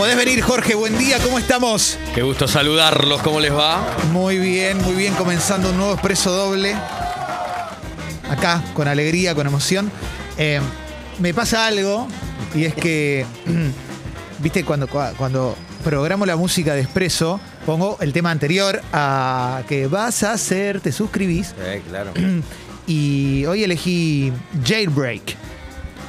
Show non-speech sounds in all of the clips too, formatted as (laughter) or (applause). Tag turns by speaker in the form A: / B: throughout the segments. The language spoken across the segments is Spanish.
A: Podés venir, Jorge. Buen día, ¿cómo estamos?
B: Qué gusto saludarlos, ¿cómo les va?
A: Muy bien, muy bien. Comenzando un nuevo expreso doble. Acá, con alegría, con emoción. Eh, me pasa algo, y es que, (clears throat) viste, cuando, cuando programo la música de expreso, pongo el tema anterior a que vas a hacer, te suscribís.
B: Sí, claro. (clears throat)
A: Y hoy elegí Jailbreak.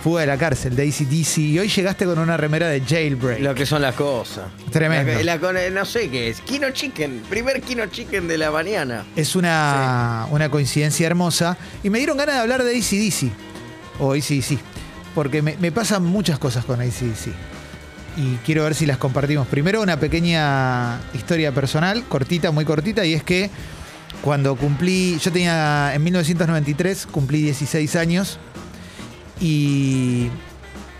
A: Fuga de la cárcel, de ACDC. Y hoy llegaste con una remera de Jailbreak.
B: Lo que son las cosas.
A: Tremendo.
B: La- la con- no sé qué es. Kino Chicken. Primer Kino Chicken de la mañana.
A: Es una, una coincidencia hermosa. Y me dieron ganas de hablar de ACDC. O ACDC. Porque me, me pasan muchas cosas con ACDC. Y quiero ver si las compartimos. Primero, una pequeña historia personal, cortita, muy cortita. Y es que cuando cumplí. Yo tenía. En 1993 cumplí 16 años. Y.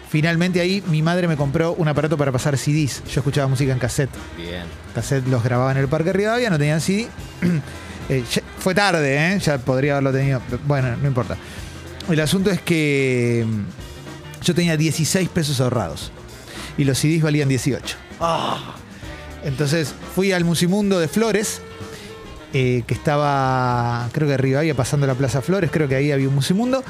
A: Finalmente ahí mi madre me compró un aparato para pasar CDs. Yo escuchaba música en cassette
B: Bien.
A: cassette los grababa en el Parque Rivadavia, no tenían CD. (clears throat) Eh, ya- fue tarde, ¿eh? ya podría haberlo tenido. Bueno, no importa. El asunto es que mm, yo tenía 16 pesos ahorrados y los CDs valían 18. Entonces fui al Musimundo de Flores, eh, que estaba, creo que Rivadavia pasando la Plaza Flores, creo que ahí había un Musimundo.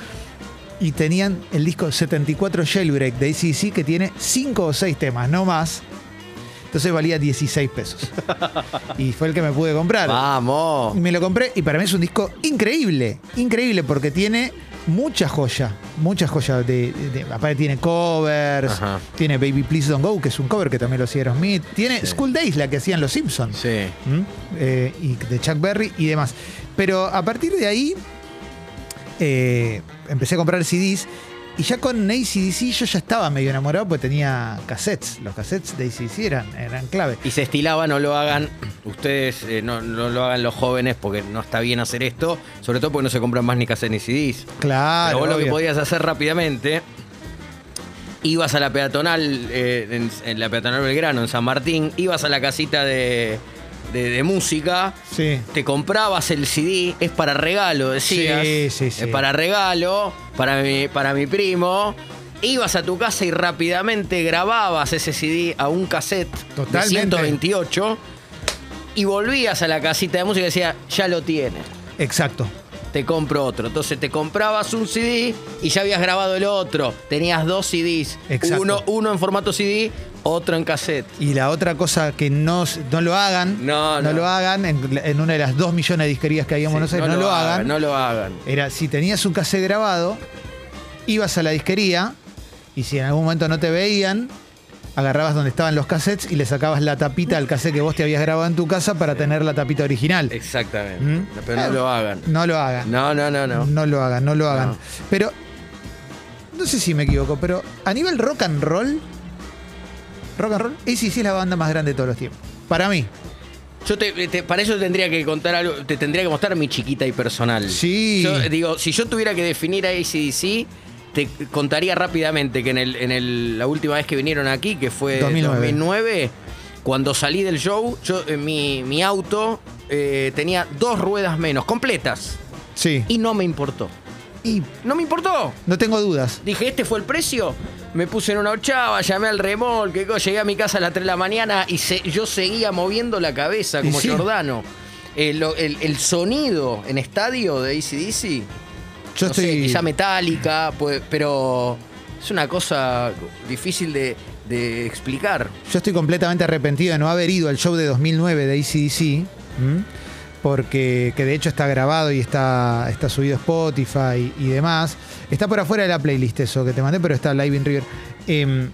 A: Y tenían el disco 74 Jailbreak de ACDC que tiene 5 o 6 temas, no más. Entonces valía 16 pesos. (laughs) y fue el que me pude comprar.
B: Vamos.
A: Y me lo compré y para mí es un disco increíble, increíble porque tiene mucha joya, mucha joya. De, de- de- aparte tiene covers,
B: Ajá.
A: tiene Baby Please Don't Go, que es un cover que también lo hacía Aerosmith, tiene
B: Sí.
A: School Days, la que hacían los Simpsons,
B: Sí.
A: Eh, y de Chuck Berry y demás. Pero a partir de ahí eh, empecé a comprar CDs y ya con ACDC yo ya estaba medio enamorado porque tenía cassettes. Los cassettes de ACDC eran, eran clave.
B: Y se estilaba, no lo hagan. Ustedes eh, no, no lo hagan los jóvenes porque no está bien hacer esto. Sobre todo porque no se compran más ni cassettes ni CDs.
A: Claro.
B: Pero vos lo que podías hacer rápidamente, ibas a la peatonal, eh, en, en la peatonal Belgrano, en San Martín, ibas a la casita de, de- de música,
A: Sí.
B: te comprabas el CD, es para regalo, decías.
A: Sí, sí, sí.
B: Es para regalo, para mi, para mi primo. Ibas a tu casa y rápidamente grababas ese CD a un cassette
A: Totalmente.
B: de 128 y volvías a la casita de música y decía, ya lo tienes
A: Exacto.
B: Te compro otro. Entonces te comprabas un CD y ya habías grabado el otro. Tenías dos CDs.
A: Exacto.
B: Uno, uno en formato CD, otro en cassette.
A: Y la otra cosa que no, no lo hagan,
B: No, no.
A: lo hagan en, en una de las dos millones de disquerías que había en Buenos Aires, no, lo hagan.
B: No lo hagan.
A: Era si tenías un cassette grabado, ibas a la disquería y si en algún momento no te veían, agarrabas donde estaban los cassettes y le sacabas la tapita al cassette que vos te habías grabado en tu casa para tener la tapita original.
B: Exactamente.
A: ¿Mm?
B: Pero no lo hagan.
A: No lo hagan.
B: No, no, no, no.
A: No lo hagan, no lo hagan.
B: No.
A: Pero, no sé si me equivoco, pero a nivel rock and roll, rock and roll, sí es la banda más grande de todos los tiempos. Para mí.
B: Yo te, te- para eso tendría que contar algo, te tendría que mostrar mi chiquita y personal.
A: Sí.
B: Yo digo, si yo tuviera que definir a ACDC, te contaría rápidamente que en, el, en el- la última vez que vinieron aquí, que fue
A: 2009.
B: 2009, cuando salí del show, yo en mi, mi auto eh, tenía dos ruedas menos, completas.
A: Sí.
B: Y no me importó.
A: Y
B: No me importó.
A: no tengo dudas.
B: Dije, ¿este fue el precio? Me puse en una ochava, llamé al remolque, llegué a mi casa a las 3 de la mañana y se- yo seguía moviendo la cabeza como
A: sí.
B: Eh, lo- el, el sonido en estadio de ACDC,
A: Yo
B: no sé,
A: estoy.
B: quizá metálica, pues, pero es una cosa difícil de, de explicar.
A: Yo estoy completamente arrepentido de no haber ido al show de 2009 de ACDC, ¿m? porque que de hecho está grabado y está, está subido Spotify y, y demás. Está por afuera de la playlist eso que te mandé, pero está live in River. Em,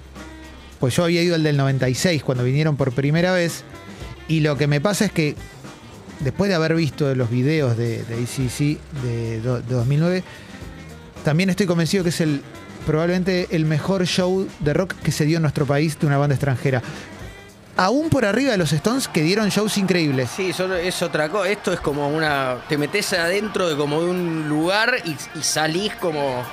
A: pues yo había ido al del 96 cuando vinieron por primera vez y lo que me pasa es que después de haber visto los videos de, de ACDC de, do- de 2009, también estoy convencido que es el probablemente el mejor show de rock que se dio en nuestro país de una banda extranjera. Aún por arriba de los Stones que dieron shows increíbles.
B: Sí, solo es otra cosa. Esto es como una. Te metes adentro de como de un lugar y, y salís como.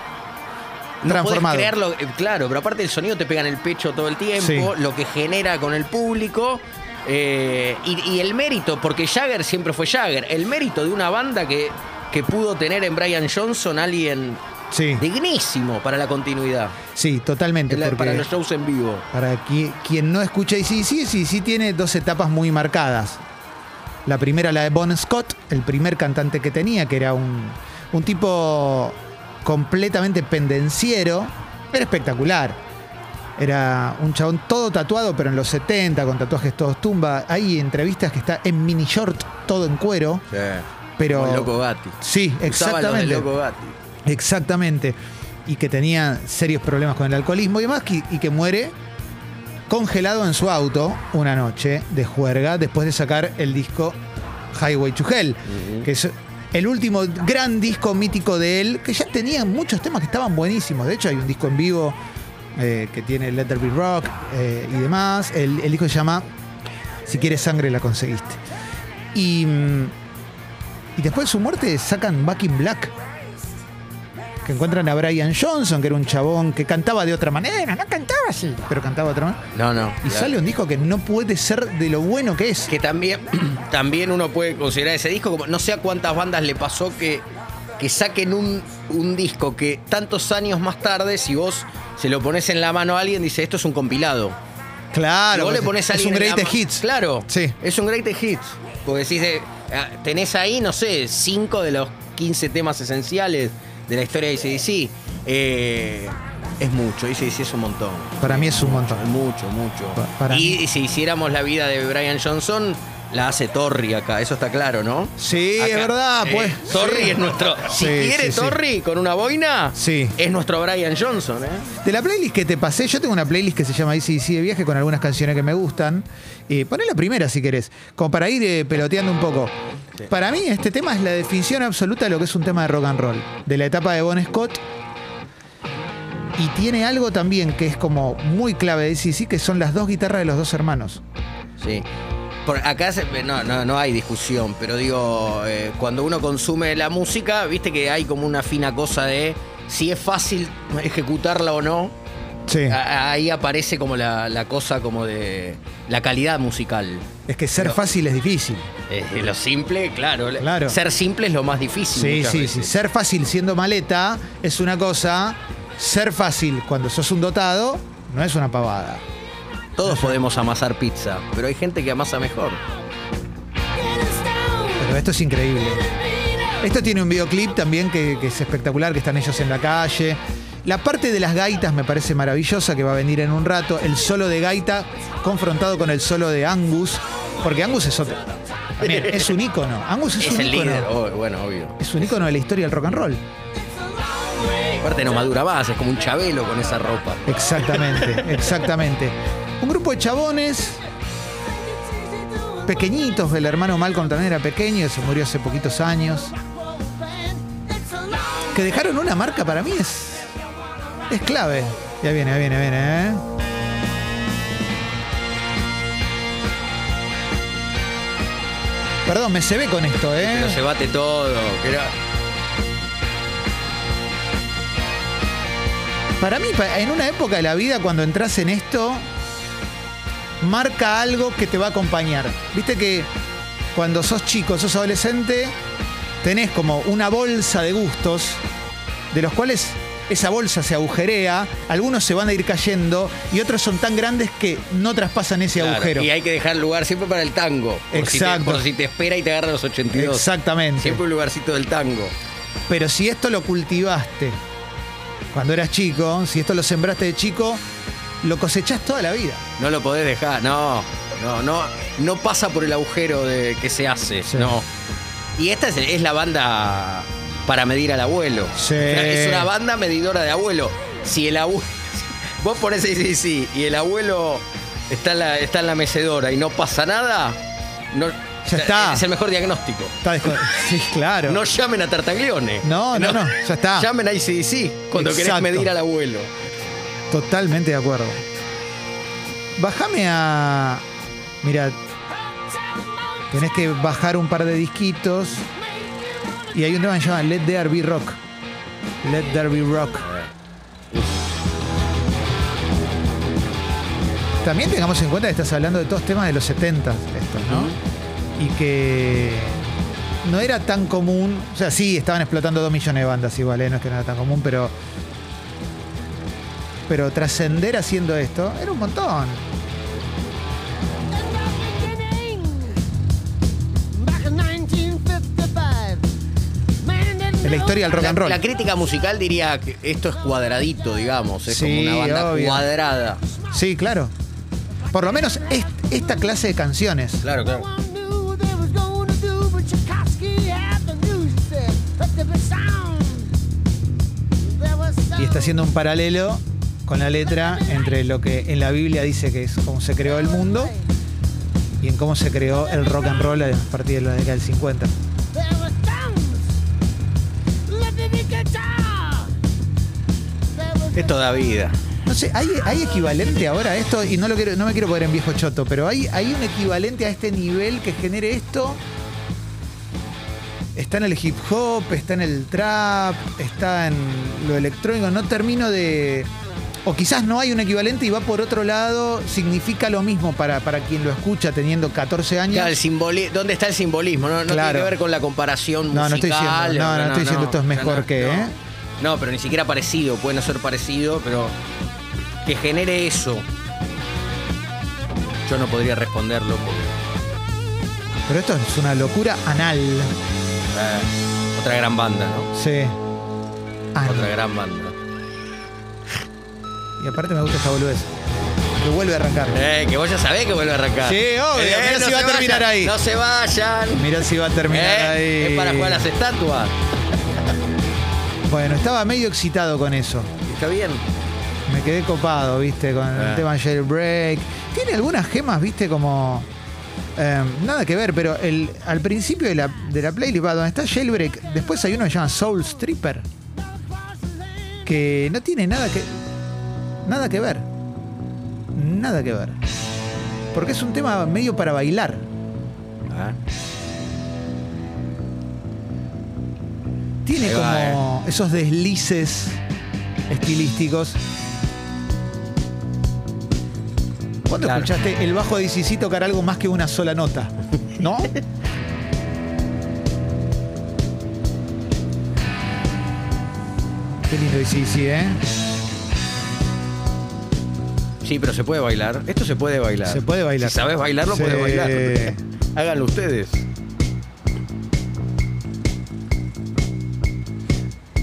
B: No
A: Transformado.
B: podés creerlo, eh, claro, pero aparte el sonido te pega en el pecho todo el tiempo,
A: Sí.
B: lo que genera con el público. Eh, y, y el mérito, porque Jagger siempre fue Jagger, el mérito de una banda que, que pudo tener en Brian Johnson alguien
A: Sí.
B: Dignísimo para la continuidad.
A: Sí, totalmente.
B: La- para los shows en vivo.
A: para qui- quien no escucha ACDC, sí, sí tiene dos etapas muy marcadas. La primera, la de Bon Scott, el primer cantante que tenía, que era un, un tipo completamente pendenciero. Era espectacular. Era un chabón todo tatuado, pero en los 70, con tatuajes todos tumba. Hay entrevistas que está en mini short, todo en cuero. Pero.
B: Como el Loco Gatti.
A: Sí,
B: Usaban los
A: exactamente.
B: Loco Gatti.
A: Exactamente. Y que tenía serios problemas con el alcoholismo y demás, que- y que muere congelado en su auto una noche de juerga después de sacar el disco Highway to Hell, que es el último gran disco mítico de él, que ya tenía muchos temas que estaban buenísimos. De hecho, hay un disco en vivo eh, que tiene Let There Be Rock eh, y demás. El, el disco se llama Si quieres sangre, la conseguiste. Y, mm, y después de su muerte sacan Back in Black. Que encuentran a Brian Johnson, que era un chabón que cantaba de otra manera, no cantaba así, pero cantaba de otra manera.
B: No, no.
A: Y
B: claro.
A: sale un disco que no puede ser de lo bueno que es.
B: Que también, (clears throat) también uno puede considerar ese disco como. No sé a cuántas bandas le pasó que, que saquen un, un disco que tantos años más tarde, si vos se lo pones en la mano a alguien, dice esto es un compilado.
A: Claro,
B: Si vos le
A: pues,
B: pones a
A: es un
B: ma-
A: hits.
B: Claro.
A: Sí.
B: Es un greatest hits. Porque decís, ah, tenés ahí, no sé, cinco de los 15 temas esenciales de la historia de ACDC. Eh, es mucho, ACDC es un montón.
A: Para mí es un montón.
B: Mucho, mucho.
A: Pa- para
B: y,
A: mí.
B: si hiciéramos la vida de Brian Johnson, la hace Torri acá, eso está claro, ¿no?
A: Sí,
B: Acá,
A: es verdad, pues.
B: Torri es nuestro. Si
A: Sí,
B: quiere
A: sí, sí.
B: Torri con una boina,
A: Sí.
B: es nuestro Brian Johnson, ¿eh?
A: De la playlist que te pasé, yo tengo una playlist que se llama ICDC de viaje con algunas canciones que me gustan. Eh, poné la primera si querés, como para ir eh, peloteando un poco. Para mí este tema es la definición absoluta de lo que es un tema de rock and roll, de la etapa de Bon Scott. Y tiene algo también que es como muy clave de ICDC, que son las dos guitarras de los dos hermanos.
B: Sí. Por acá se- no, no, no hay discusión, pero digo, eh, cuando uno consume la música, viste que hay como una fina cosa de si es fácil ejecutarla o no.
A: Sí.
B: A- Ahí aparece como la, la cosa como de la calidad musical.
A: Es que ser
B: Pero-
A: fácil es difícil.
B: Eh, lo simple, claro.
A: Claro.
B: Ser simple es lo más difícil.
A: Sí, sí,
B: veces.
A: sí. Ser fácil siendo maleta es una cosa. Ser fácil cuando sos un dotado no es una pavada.
B: Todos podemos amasar pizza, pero hay gente que amasa mejor.
A: Pero esto es increíble. Esto tiene un videoclip también que, que es espectacular, que están ellos en la calle. La parte de las gaitas me parece maravillosa, que va a venir en un rato. El solo de gaita confrontado con el solo de Angus, porque Angus es otro. También (laughs) es un ícono. Angus es,
B: Es
A: un
B: el
A: ícono.
B: líder, oh, bueno, obvio.
A: Es un ícono de la historia del rock and roll.
B: Aparte no madura más, es como un chabelo con esa ropa.
A: Exactamente, exactamente. Un grupo de chabones pequeñitos, el hermano Malcolm también era pequeño, se murió hace poquitos años. Que dejaron una marca para mí es, es clave. Ya viene, ya viene, ya viene, ¿eh? Perdón, me se ve con esto, ¿eh?
B: Pero se bate todo. pero-
A: Para mí, en una época de la vida, cuando entras en esto, marca algo que te va a acompañar. Viste que cuando sos chico, sos adolescente, tenés como una bolsa de gustos, de los cuales esa bolsa se agujerea, algunos se van a ir cayendo y otros son tan grandes que no traspasan ese
B: Claro,
A: agujero.
B: Y hay que dejar lugar siempre para el tango. Por si te-
A: Exacto.
B: por si te espera y te agarra los 82.
A: Exactamente.
B: Siempre un lugarcito del tango.
A: Pero si esto lo cultivaste cuando eras chico, si esto lo sembraste de chico, lo cosechás toda la vida.
B: No lo podés dejar, no. No, no, no pasa por el agujero de que se hace.
A: Sí.
B: No. Y esta es, es la banda para medir al abuelo.
A: Sí.
B: O sea, Es una banda medidora de abuelo. Si el abuelo. (laughs) Vos pones sí, sí, sí, y el abuelo está en la, está en la mecedora y no pasa nada, no,
A: Ya está.
B: Es el mejor diagnóstico.
A: Está (laughs) sí, claro.
B: No llamen a Tartaglione.
A: No, no, no, ya está.
B: Llamen a ICDC cuando querés
A: Exacto.
B: medir al abuelo.
A: Totalmente de acuerdo. Bájame a. Mira, tenés que bajar un par de disquitos. Y hay un tema que se llama Let There Be Rock. Let There Be Rock. También tengamos en cuenta que estás hablando de todos temas de los 70 estos, ¿no? Y que no era tan común. O sea, sí, estaban explotando dos millones de bandas igual, ¿eh? no es que no era tan común, pero. Pero trascender haciendo esto era un montón. En la historia del rock
B: La,
A: and roll.
B: la crítica musical diría que esto es cuadradito, digamos. Es
A: Sí,
B: como una banda
A: obvio.
B: cuadrada.
A: Sí, claro. Por lo menos est- esta clase de canciones.
B: Claro, claro.
A: Y está haciendo un paralelo con la letra entre lo que en la Biblia dice que es cómo se creó el mundo y en cómo se creó el rock and roll a partir de la década del 50.
B: Esto da vida.
A: No sé, ¿hay, hay equivalente ahora a esto? Y no, lo quiero, no me quiero poner en viejo choto, pero ¿hay, ¿hay un equivalente a este nivel que genere esto? Está en el hip hop, está en el trap, está en lo electrónico. No termino de... O quizás no hay un equivalente y va por otro lado, significa lo mismo para, para quien lo escucha teniendo 14 años.
B: Claro, el simboli- ¿Dónde está el simbolismo? No, no
A: Claro.
B: tiene que ver con la comparación musical.
A: No, no estoy diciendo- no, no estoy diciendo esto es mejor que,
B: no.
A: ¿eh?
B: No, pero ni siquiera parecido. Puede no ser parecido, pero que genere eso. Yo no podría responderlo porque.
A: Pero esto es una locura anal.
B: eh, otra gran banda, ¿no?
A: Sí. Anal.
B: Otra gran banda.
A: Y aparte me gusta esta boludez. Que vuelve a arrancar.
B: Eh, que vos ya sabés que vuelve a arrancar.
A: Sí, obvio. Mirá si va a terminar
B: vayan,
A: ahí.
B: No se vayan.
A: Mirá si va a terminar
B: Eh,
A: ahí.
B: Es para jugar las estatuas. (laughs)
A: Bueno, estaba medio excitado con eso.
B: Está bien.
A: Me quedé copado, viste, con el
B: Ah.
A: tema Jailbreak. Tiene algunas gemas, viste, como. eh, nada que ver, pero el, al principio de la, de la playlist, va, donde está Jailbreak, después hay uno que se llama Soul Stripper. Que no tiene nada que. Nada que ver. Nada que ver. Porque es un tema medio para bailar.
B: Ah.
A: Tiene
B: va,
A: como esos deslices estilísticos. ¿Cuándo
B: Claro.
A: escuchaste el bajo de DCC tocar algo más que una sola nota? ¿No? (laughs) Qué lindo DCC, ¿eh?
B: Sí, pero se puede bailar. Esto se puede bailar.
A: Se puede bailar.
B: Si sabes bailarlo, puedes bailar. Háganlo ustedes.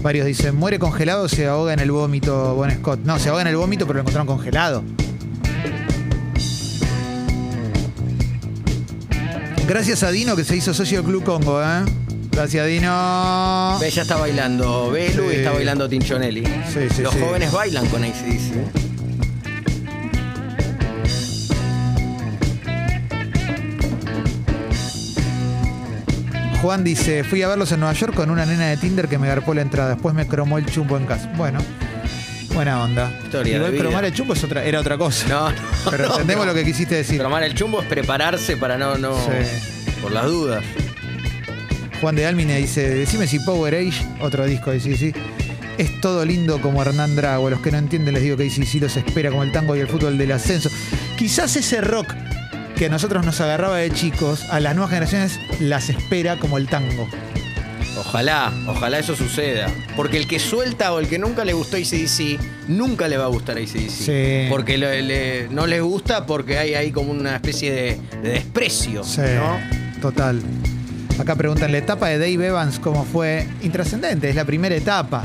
A: Varios dicen, muere congelado o se ahoga en el vómito Bon Scott. No, se ahoga en el vómito, pero lo encontraron congelado. Gracias a Dino que se hizo socio del Club Congo, ¿eh? Gracias, Dino.
B: Ya está bailando Belu
A: Sí.
B: y está bailando Tinchonelli.
A: Sí, sí,
B: Los jóvenes bailan con ACDC.
A: Juan dice, fui a verlos en Nueva York con una nena de Tinder que me garpó la entrada. Después me cromó el chumbo en casa. Bueno, buena onda.
B: Historia
A: Igual
B: de vida.
A: cromar el chumbo es otra, era otra cosa.
B: No, no.
A: Pero
B: no,
A: entendemos
B: no.
A: lo que quisiste decir.
B: Tomar el chumbo es prepararse para no, no.
A: Sí.
B: Por las dudas.
A: Juan de Almine dice, decime si Power Age, otro disco de sí, es todo lindo como Hernán Drago. A los que no entienden les digo que sí los espera como el tango y el fútbol del ascenso. Quizás ese rock que a nosotros nos agarraba de chicos, a las nuevas generaciones las espera como el tango.
B: Ojalá, ojalá eso suceda. Porque el que suelta o el que nunca le gustó ACDC, nunca le va a gustar ACDC.
A: Sí.
B: Porque le- le- no les gusta porque hay ahí como una especie de, de desprecio.
A: Sí,
B: ¿no?
A: total. Acá preguntan, la etapa de Dave Evans, ¿cómo fue? Intrascendente, es la primera etapa.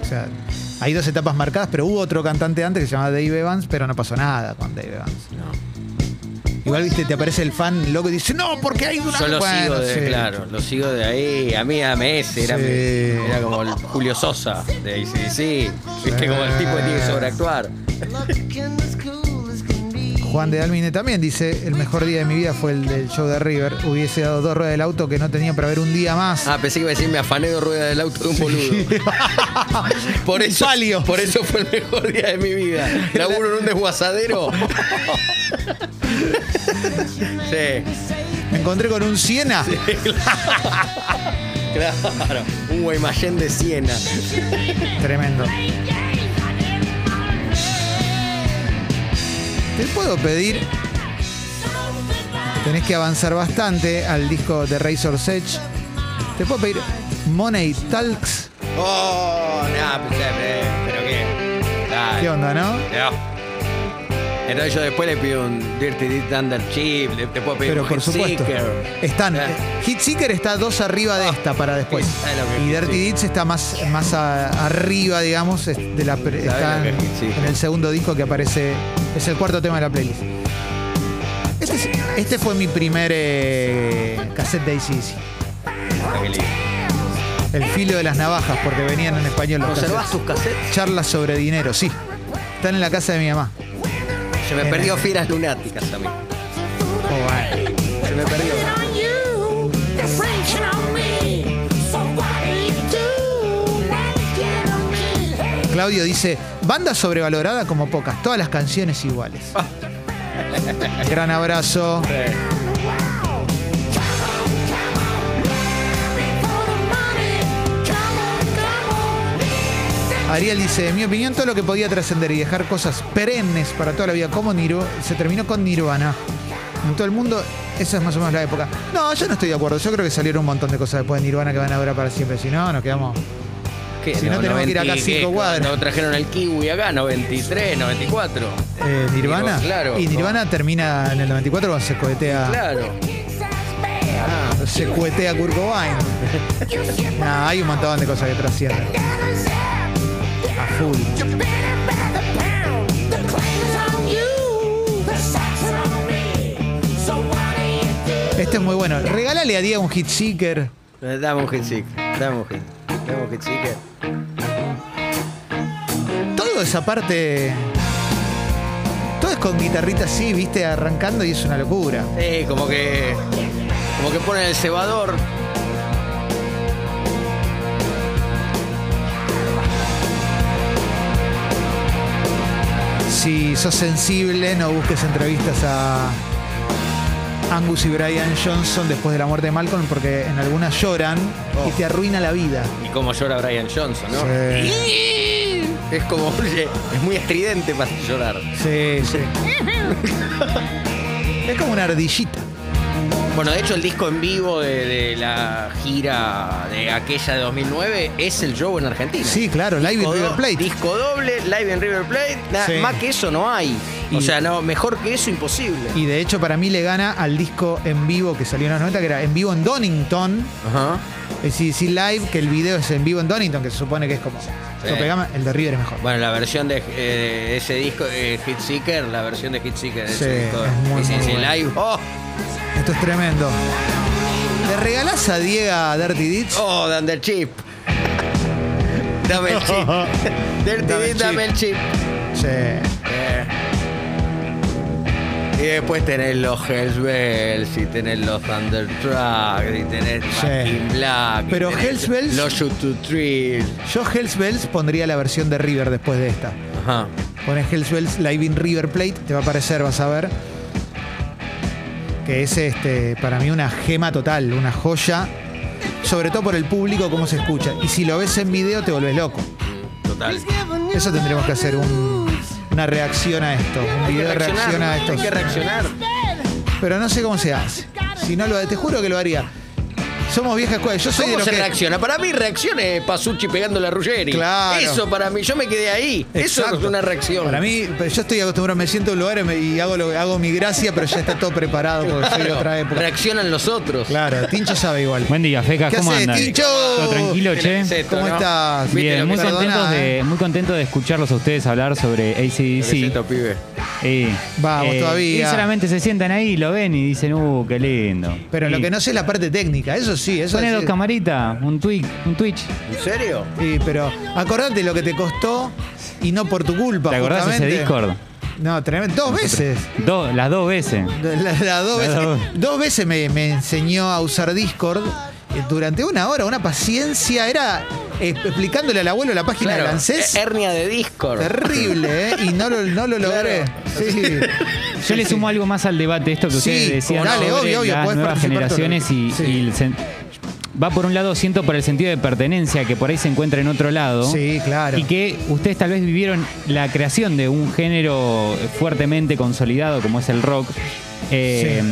A: O sea, hay dos etapas marcadas, pero hubo otro cantante antes que se llamaba Dave Evans, pero no pasó nada con Dave Evans. Igual, viste, te aparece el fan loco y dice, no, porque hay una...
B: Yo lo
A: Bueno,
B: sigo de,
A: sí.
B: claro, lo sigo de ahí. A mí, a MS, era,
A: Sí.
B: era como el Julio Sosa de ACDC. Viste, como el tipo que tiene que sobreactuar.
A: Juan de Almine también dice, el mejor día de mi vida fue el del show de River. Hubiese dado dos ruedas del auto que no tenía para ver un día más.
B: Ah, pensé que iba a decir, me afané de rueda del auto de un boludo. (laughs) Por eso,
A: Palio.
B: por eso fue el mejor día de mi vida. Laburo en un desguazadero. (laughs) sí,
A: Me encontré con un Siena. (laughs)
B: claro. Un Guaymallén de Siena.
A: Tremendo. Te puedo pedir. Tenés que avanzar bastante al disco de Razor's Edge. ¿Te puedo pedir Money Talks?
B: Oh, no, pues, eh, pero qué. Dale.
A: ¿Qué onda, no?
B: No. Entonces yo después le pido un Dirty Deed Under Chip, le- te puedo pedir
A: Pero
B: un
A: por
B: Hit
A: supuesto.
B: Seeker.
A: Están.
B: Ah.
A: Hit Seeker está dos arriba de esta para después.
B: ¿sabes lo que
A: Y Dirty Deeds está más, más a- arriba, digamos, de la, está en, el segundo disco que aparece. Es el cuarto tema de la playlist. Este, es- este fue mi primer eh, cassette de ACDC.
B: Ah.
A: El filo de las navajas, porque venían en español los
B: ¿Conservás
A: cassettes.
B: tus cassettes?
A: Charlas sobre dinero, sí. Están en la casa de mi mamá.
B: Se me perdió Fieras Lunáticas a mí.
A: Oh, bueno.
B: Se me perdió.
A: Claudio dice, banda sobrevalorada como pocas, todas las canciones iguales. (laughs) Gran abrazo. Ariel dice, en mi opinión, todo lo que podía trascender y dejar cosas perennes para toda la vida como Nirvana, se terminó con Nirvana. En todo el mundo, esa es más o menos la época. No, yo no estoy de acuerdo. Yo creo que salieron un montón de cosas después de Nirvana que van a durar para siempre. Si no, nos quedamos...
B: ¿Qué?
A: Si no, tenemos que ir acá
B: 90
A: cinco cuadras.
B: Cuando trajeron el kiwi acá, 93, 94.
A: Eh, Nirvana.
B: Claro.
A: Y Nirvana termina en el 94 cuando se cohetea,
B: Claro. Ah,
A: se cohetea Kurt Cobain. (laughs) Nah, hay un montón de cosas que trascienden. Full. Este es muy bueno. Regálale a Diego un hit seeker.
B: Eh, Dame un hit seeker. Dame un hit. Dame un hit seeker.
A: Todo esa parte. Todo es con guitarrita así, viste, arrancando y es una locura.
B: Sí, como que. Como que ponen el cebador.
A: Si sos sensible, no busques entrevistas a Angus y Brian Johnson después de la muerte de Malcolm, porque en algunas lloran y
B: Oh.
A: te arruina la vida.
B: Y como llora Brian Johnson, ¿no?
A: Sí.
B: Es como. oye, Es muy estridente para llorar.
A: Sí, sí. (laughs) es como una ardillita.
B: Bueno, de hecho, el disco en vivo de, de la gira de aquella de 2009 es el show en Argentina.
A: Sí, claro, Live in River Plate.
B: Disco doble, live en River Plate. Nada
A: Sí.
B: Más que eso no hay. O
A: Y-
B: sea, no, mejor que eso imposible.
A: Y de hecho, para mí le gana al disco en vivo que salió en los 90, que era en vivo en Donington.
B: Ajá.
A: Es CDC Live, que el video es en vivo en Donington, que se supone que es como tope gama, el de River es mejor.
B: Bueno, la versión de eh, ese disco, eh, Hit Seeker, la versión de Hit Seeker de
A: Sí,
B: ese disco.
A: es muy,
B: sí, sí,
A: muy
B: sí, live. Oh,
A: Esto es tremendo. ¿Le regalás a Diego Dirty Deeds?
B: oh, dame el chip. Dame el chip. (laughs) Dirty
A: Dame
B: Deed, dame el chip.
A: Sí.
B: Eh. Y después tenés los Hells Bells, y tenés los Thunderstruck, y tenés
A: Sí.
B: Back Black.
A: Pero Hells Bells-
B: Los Shoot to Thrill.
A: Yo Hells Bells pondría la versión de River después de esta.
B: Ajá.
A: Pones Hells Bells Live in River Plate, te va a aparecer, vas a ver. Que es este, para mí una gema total, una joya. Sobre todo por el público, cómo se escucha. Y si lo ves en video, te volvés loco.
B: Total.
A: Eso tendremos que hacer un- una reacción a esto. Un video de reacción a esto.
B: hay que reaccionar.
A: Pero no sé cómo se hace. Si no lo te juro que lo haría. Somos vieja escuela. Yo soy de
B: ¿Cómo
A: los
B: se
A: que.
B: reacciona? Para mí reaccione Pasucci pegándole a Ruggeri.
A: Claro.
B: Eso para mí, yo me quedé ahí. Eso
A: Exacto.
B: es una reacción.
A: Para mí, pero yo estoy acostumbrado, me siento en un lugar y, hago, lo, hago mi gracia, pero ya está todo preparado porque soy de
B: Claro,
A: otra época.
B: reaccionan los otros.
A: Claro, Tincho sabe igual.
C: Buen día, Feca,
A: ¿Qué
C: ¿cómo andan?
A: Tincho?
C: ¿Todo tranquilo,
B: ¿Qué
C: che?
A: ¿Cómo
B: no?
A: estás?
B: ¿Viste
C: Bien, muy contentos,
A: eh.
C: de, muy contentos de escucharlos a ustedes hablar sobre ACDC.
B: Pibe.
C: Eh,
A: Vamos, todavía.
C: Y solamente se sientan ahí, lo ven y dicen, uh, qué lindo.
A: Pero lo que no sé es la parte técnica, eso sí, eso
C: Pone
A: sí.
C: dos camaritas, un Twitch, un Twitch.
B: ¿En serio?
A: Sí, pero acordate lo que te costó y no por tu culpa.
C: ¿Te acordás de ese
A: justamente.
C: Discord?
A: No, tremendo. Dos veces.
C: Do- las dos veces. (laughs)
A: La- la- dos,
C: Las
A: veces
C: dos.
A: dos veces me, me enseñó a usar Discord eh, durante una hora, una paciencia. Era eh, explicándole al abuelo la página
B: Claro.
A: de ANSES.
B: eh, Hernia de Discord.
A: Terrible, ¿eh? Y no lo, no lo (laughs) logré. Sí. (laughs)
C: Yo le sumo algo más al debate, esto que
A: Sí,
C: ustedes decían
A: dale,
C: sobre
A: obvio,
C: las nuevas generaciones y,
A: sí.
C: y el sen- va por un lado, siento por el sentido de pertenencia, que por ahí se encuentra en otro lado.
A: Sí, claro.
C: Y que ustedes tal vez vivieron la creación de un género fuertemente consolidado como es el rock. Eh,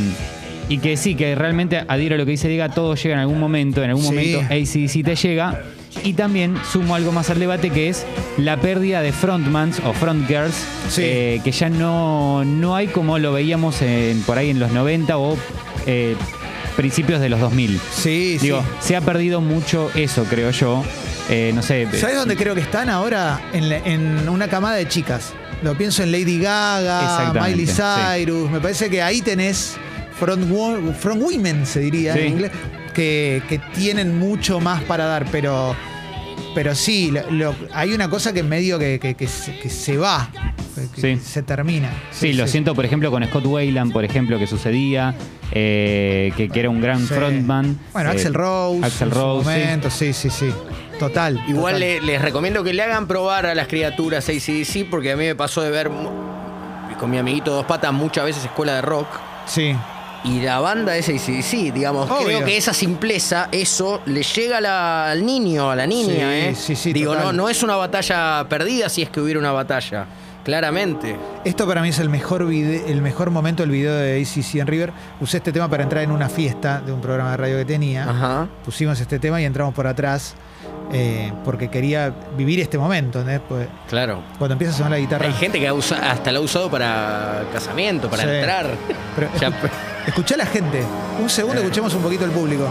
C: Y que sí, que realmente adhiero a lo que dice Diga, todo llega en algún momento, en algún
A: Sí.
C: momento ACDC te llega. Y también sumo algo más al debate que es la pérdida de frontmans o frontgirls,
A: Sí.
C: eh, que ya no, no hay como lo veíamos en- por ahí en los 90 o eh, principios de los 2000.
A: Sí,
C: Digo,
A: sí.
C: se ha perdido mucho eso, creo yo. Eh, no sé.
A: ¿Sabes dónde creo que están ahora? En, la- en una camada de chicas. Lo pienso en Lady Gaga, Miley
C: sí.
A: Cyrus. Me parece que ahí tenés front, front women, se diría
C: Sí.
A: en inglés, que, que tienen mucho más para dar, pero, pero sí, lo- lo- hay una cosa que medio que, que- que se, que se va, que
C: Sí.
A: se termina.
C: Sí, lo siento, por ejemplo, con Scott Wayland, por ejemplo, que sucedía, eh, que, que era un gran
A: Sí.
C: frontman.
A: Bueno,
C: Eh,
A: Axel Rose.
C: Axel
A: en su
C: Rose, sí.
A: momento, sí, sí, sí. Total.
B: Igual
A: total.
B: le- les recomiendo que le hagan probar a las criaturas ACDC porque a mí me pasó de ver con mi amiguito Dos Patas muchas veces escuela de rock
A: Sí.
B: Y la banda es ACDC, digamos.
A: Obvio.
B: Creo que esa simpleza, eso le llega la- al niño, a la niña,
A: Sí,
B: ¿eh?
A: sí, sí,
B: Digo,
A: total.
B: no, no es una batalla perdida si es que hubiera una batalla. Claramente.
A: Esto para mí es el mejor, vide- el mejor momento del video de ACC en River. Usé este tema para entrar en una fiesta de un programa de radio que tenía.
B: Ajá.
A: Pusimos este tema y entramos por atrás eh, porque quería vivir este momento. ¿entendés? Pues,
B: Claro.
A: cuando empieza a sonar la guitarra.
B: Hay gente que ha usa- hasta lo ha usado para casamiento, para
A: Sí.
B: entrar.
A: Pero (laughs)
B: Ya- (laughs)
A: escu- escuchá a la gente. Un segundo, escuchemos un poquito el público.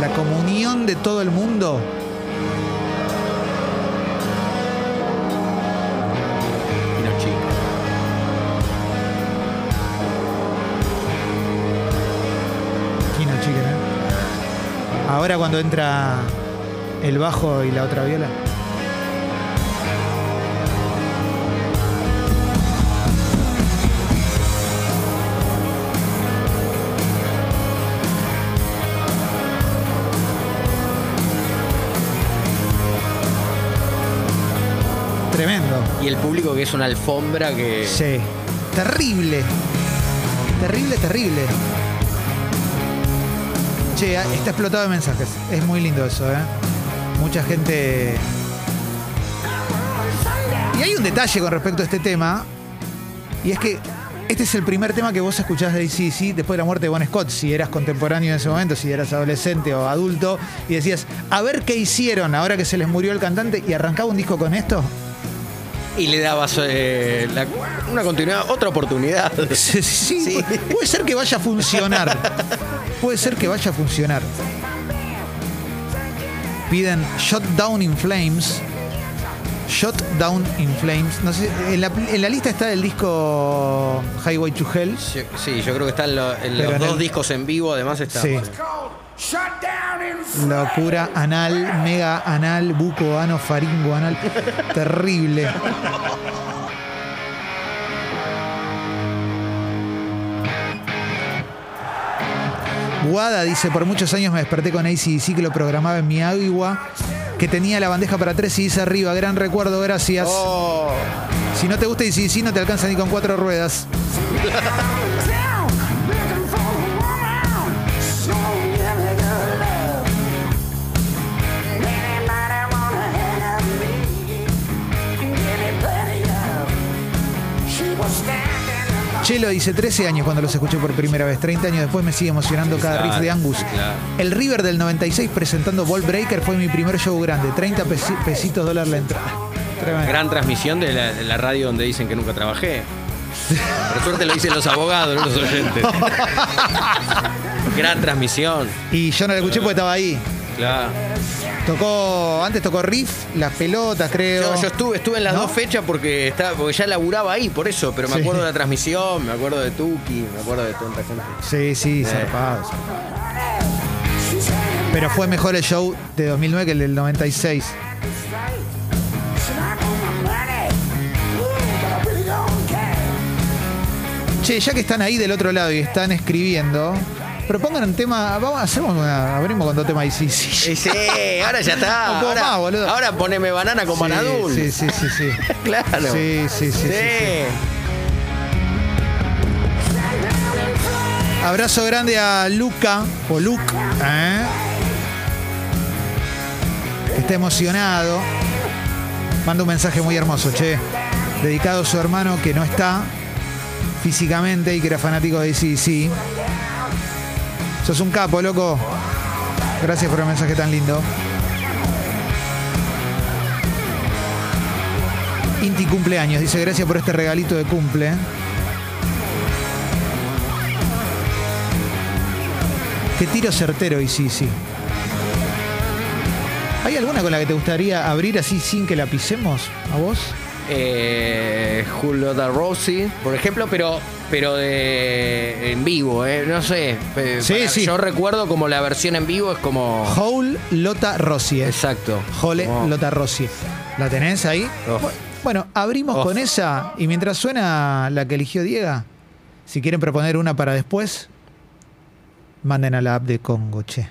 A: La comunión de todo el mundo. Kino Chicken, ¿eh? Ahora cuando entra el bajo y la otra viola. Tremendo.
B: Y el público que es una alfombra que.
A: Sí. Terrible. Terrible, terrible. Che, está explotado de mensajes. Es muy lindo eso, ¿eh? Mucha gente. Y hay un detalle con respecto a este tema. Y es que este es el primer tema que vos escuchás de ACDC después de la muerte de Bon Scott. Si eras contemporáneo en ese momento, si eras adolescente o adulto. Y decías, a ver qué hicieron ahora que se les murió el cantante. Y arrancaba un disco con esto.
B: Y le dabas eh, la- una continuidad, otra oportunidad. (laughs)
A: Sí, sí,
B: Sí.
A: pu- Puede ser que vaya a funcionar. (laughs) Puede ser que vaya a funcionar. Piden Shot Down in Flames. Shot Down in Flames. No sé, en la, en la lista está el disco Highway to Hell.
B: Sí, sí, yo creo que están lo- en
A: Pero
B: los
A: en
B: dos
A: el-
B: discos en vivo, además está.
A: Sí.
D: Shut down in
A: Locura anal, mega anal, buco, ano, faringo anal. Terrible. Guada dice, por muchos años me desperté con ACDC que lo programaba en mi agua, que tenía la bandeja para tres y dice arriba, gran recuerdo, gracias.
B: Oh,
A: Si no te gusta ACDC no te alcanza ni con cuatro ruedas. (laughs) Chelo dice 13 años cuando los escuché por primera vez, 30 años después me sigue emocionando cada riff de Angus.
B: claro.
A: El River del 96 presentando Ball Breaker fue mi primer show grande, 30 pesi- pesitos dólar la entrada. Tremendo.
B: Gran transmisión de la, de la radio donde dicen que nunca trabajé. Por suerte lo dicen los abogados, no los oyentes. (laughs) Gran transmisión.
A: Y yo no la escuché porque estaba ahí.
B: Claro.
A: Tocó, antes tocó Riff, las pelotas, creo.
B: Yo, yo estuve, estuve en las
A: ¿No?
B: dos fechas porque, estaba, porque ya laburaba ahí, por eso, pero me
A: Sí.
B: acuerdo de la transmisión, me acuerdo de Tuki, me acuerdo de tanta gente.
A: Sí, sí, zarpado. zarpado. Pero fue mejor el show de 2009 que el del 96.
D: snack on my money. Ooh, but I really don't care.
A: Che, ya que están ahí del otro lado y están escribiendo, propongan un tema. Vamos, hacemos una, abrimos con dos temas y sí, sí.
B: Sí, sí, ahora ya está. (laughs)
A: No puedo
B: ahora,
A: más, boludo.
B: ahora poneme banana con Banadul.
A: Sí, sí, sí, sí. (laughs)
B: Claro.
A: Sí, sí, sí, sí, sí. Abrazo grande a Luca, o Luke, ¿eh? que está emocionado. Manda un mensaje muy hermoso, che. Dedicado a su hermano que no está. físicamente y que era fanático de ACDC. Sos un capo, loco. Gracias por el mensaje tan lindo. Inti cumpleaños, dice gracias por este regalito de cumple. Qué tiro certero, y sí, sí. ¿Hay alguna con la que te gustaría abrir así sin que la pisemos a vos?
B: Eh, Julio da Rossi, por ejemplo, pero pero de en vivo, eh, no sé. eh,
A: Sí,
B: para-
A: sí.
B: Yo recuerdo como la versión en vivo es como
A: Hole Lota Rossi. eh.
B: exacto.
A: Jole
B: Como-
A: Lota Rossi. ¿La tenés ahí? Bu- Bueno, abrimos con esa y mientras suena la que eligió Diego, si quieren proponer una para después, manden a la app de Congo, che.